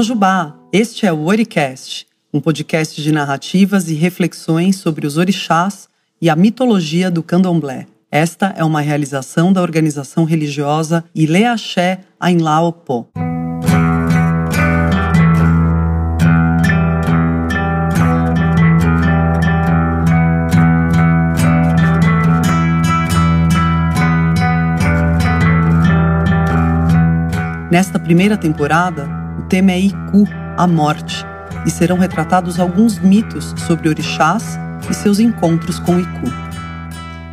Mojubá, este é o Oricast, um podcast de narrativas e reflexões sobre os orixás e a mitologia do candomblé. Esta é uma realização da organização religiosa Ileaxé Ainlaopó. Nesta primeira temporada, tema é Iku, a morte, e serão retratados alguns mitos sobre orixás e seus encontros com Iku.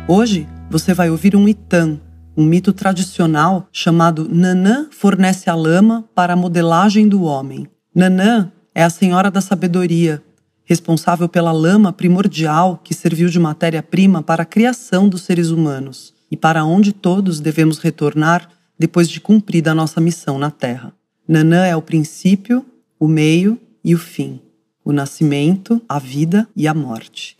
Hoje, você vai ouvir um Itan, um mito tradicional chamado Nanã fornece a lama para a modelagem do homem. Nanã é a senhora da sabedoria, responsável pela lama primordial que serviu de matéria-prima para a criação dos seres humanos e para onde todos devemos retornar depois de cumprida a nossa missão na Terra. Nanã é o princípio, o meio e o fim, o nascimento, a vida e a morte.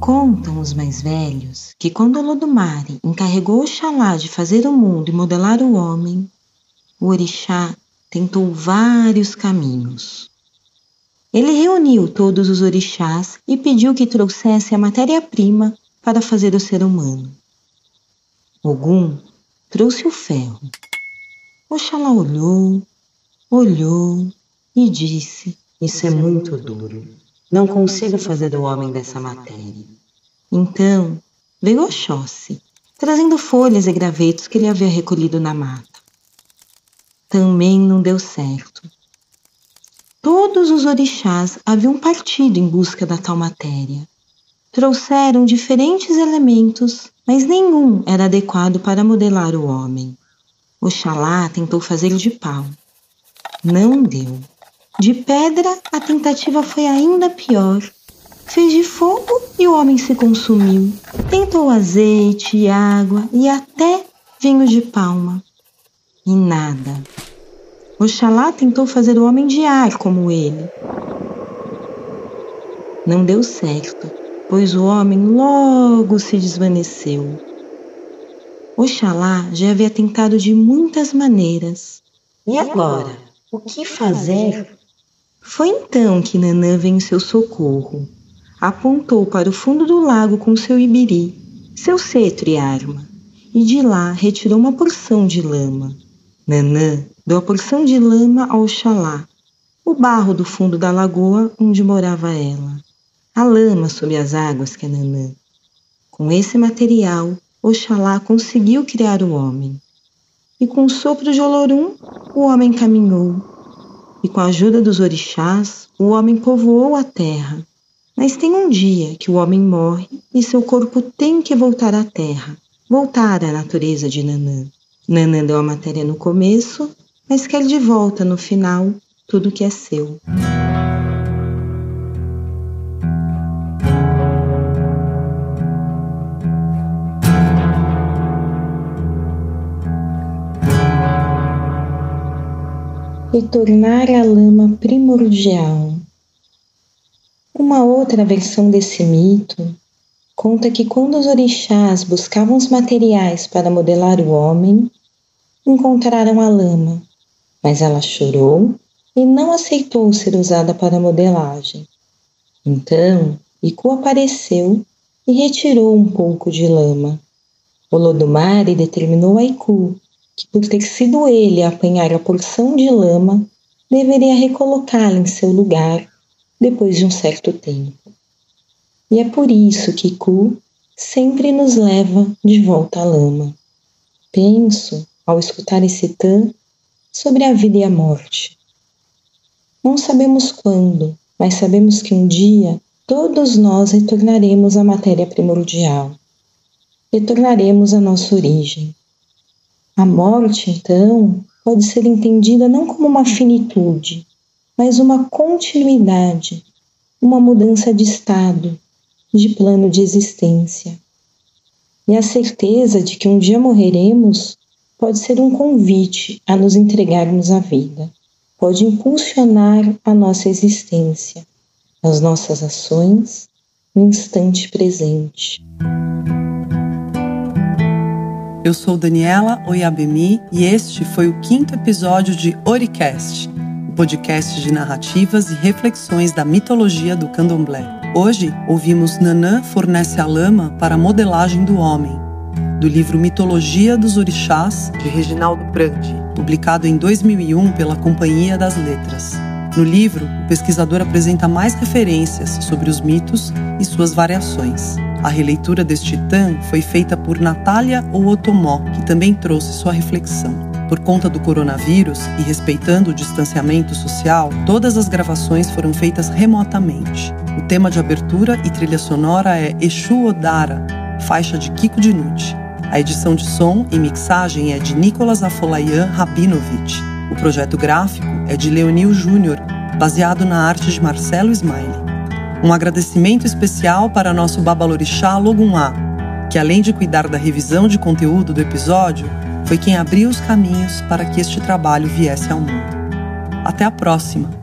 Contam os mais velhos que quando Olodumare encarregou Oxalá de fazer o mundo e modelar o homem, o orixá tentou vários caminhos. Ele reuniu todos os orixás e pediu que trouxesse a matéria-prima para fazer o ser humano. Ogum trouxe o ferro. Oxalá olhou, olhou e disse: Isso é muito duro. Não consigo fazer o homem dessa matéria. Então veio Oxóssi, trazendo folhas e gravetos que ele havia recolhido na mata. Também não deu certo Todos os orixás haviam partido em busca da tal matéria. Trouxeram diferentes elementos, mas nenhum era adequado para modelar o homem. Oxalá tentou fazer de pau. Não deu. De pedra, a tentativa foi ainda pior. Fez de fogo e o homem se consumiu. Tentou azeite, água e até vinho de palma. E nada. Oxalá tentou fazer o homem de ar como ele. Não deu certo, pois o homem logo se desvaneceu. Oxalá já havia tentado de muitas maneiras. E agora? O que fazer? Foi então que Nanã veio em seu socorro. Apontou para o fundo do lago com seu ibiri, seu cetro e arma, e de lá retirou uma porção de lama. Nanã deu a porção de lama ao Oxalá, o barro do fundo da lagoa onde morava ela, a lama sob as águas que é Nanã. Com esse material, Oxalá conseguiu criar o homem. E com o sopro de Olorum, o homem caminhou. E com a ajuda dos orixás, o homem povoou a terra. Mas tem um dia que o homem morre e seu corpo tem que voltar à terra, voltar à natureza de Nanã. Nanã deu a matéria no começo, mas quer de volta no final tudo que é seu. E tornar a lama primordial. Uma outra versão desse mito conta que quando os orixás buscavam os materiais para modelar o homem, encontraram a lama, mas ela chorou e não aceitou ser usada para modelagem. Então, Iku apareceu e retirou um pouco de lama. Olodumare determinou a Iku que, por ter sido ele a apanhar a porção de lama, deveria recolocá-la em seu lugar depois de um certo tempo. E é por isso que Iku sempre nos leva de volta à lama. Penso ao escutar esse tan sobre a vida e a morte. Não sabemos quando, mas sabemos que um dia todos nós retornaremos à matéria primordial. Retornaremos à nossa origem. A morte, então, pode ser entendida não como uma finitude, mas uma continuidade, uma mudança de estado, de plano de existência. E a certeza de que um dia morreremos pode ser um convite a nos entregarmos à vida, pode impulsionar a nossa existência, as nossas ações no instante presente. Eu sou Daniela Oyabemi e este foi o quinto episódio de Oricast, o podcast de narrativas e reflexões da mitologia do candomblé. Hoje ouvimos Nanã fornece a lama para a modelagem do homem, do livro Mitologia dos Orixás, de Reginaldo Prandi, publicado em 2001 pela Companhia das Letras. No livro, o pesquisador apresenta mais referências sobre os mitos e suas variações. A releitura deste titã foi feita por Natália Ootomó, que também trouxe sua reflexão. Por conta do coronavírus e respeitando o distanciamento social, todas as gravações foram feitas remotamente. O tema de abertura e trilha sonora é Exu Odara, faixa de Kiko Dinucci. A edição de som e mixagem é de Nicolas Afolayan Rabinovich. O projeto gráfico é de Leonil Júnior, baseado na arte de Marcelo Smiley. Um agradecimento especial para nosso Babalorixá Logumá, que além de cuidar da revisão de conteúdo do episódio, foi quem abriu os caminhos para que este trabalho viesse ao mundo. Até a próxima!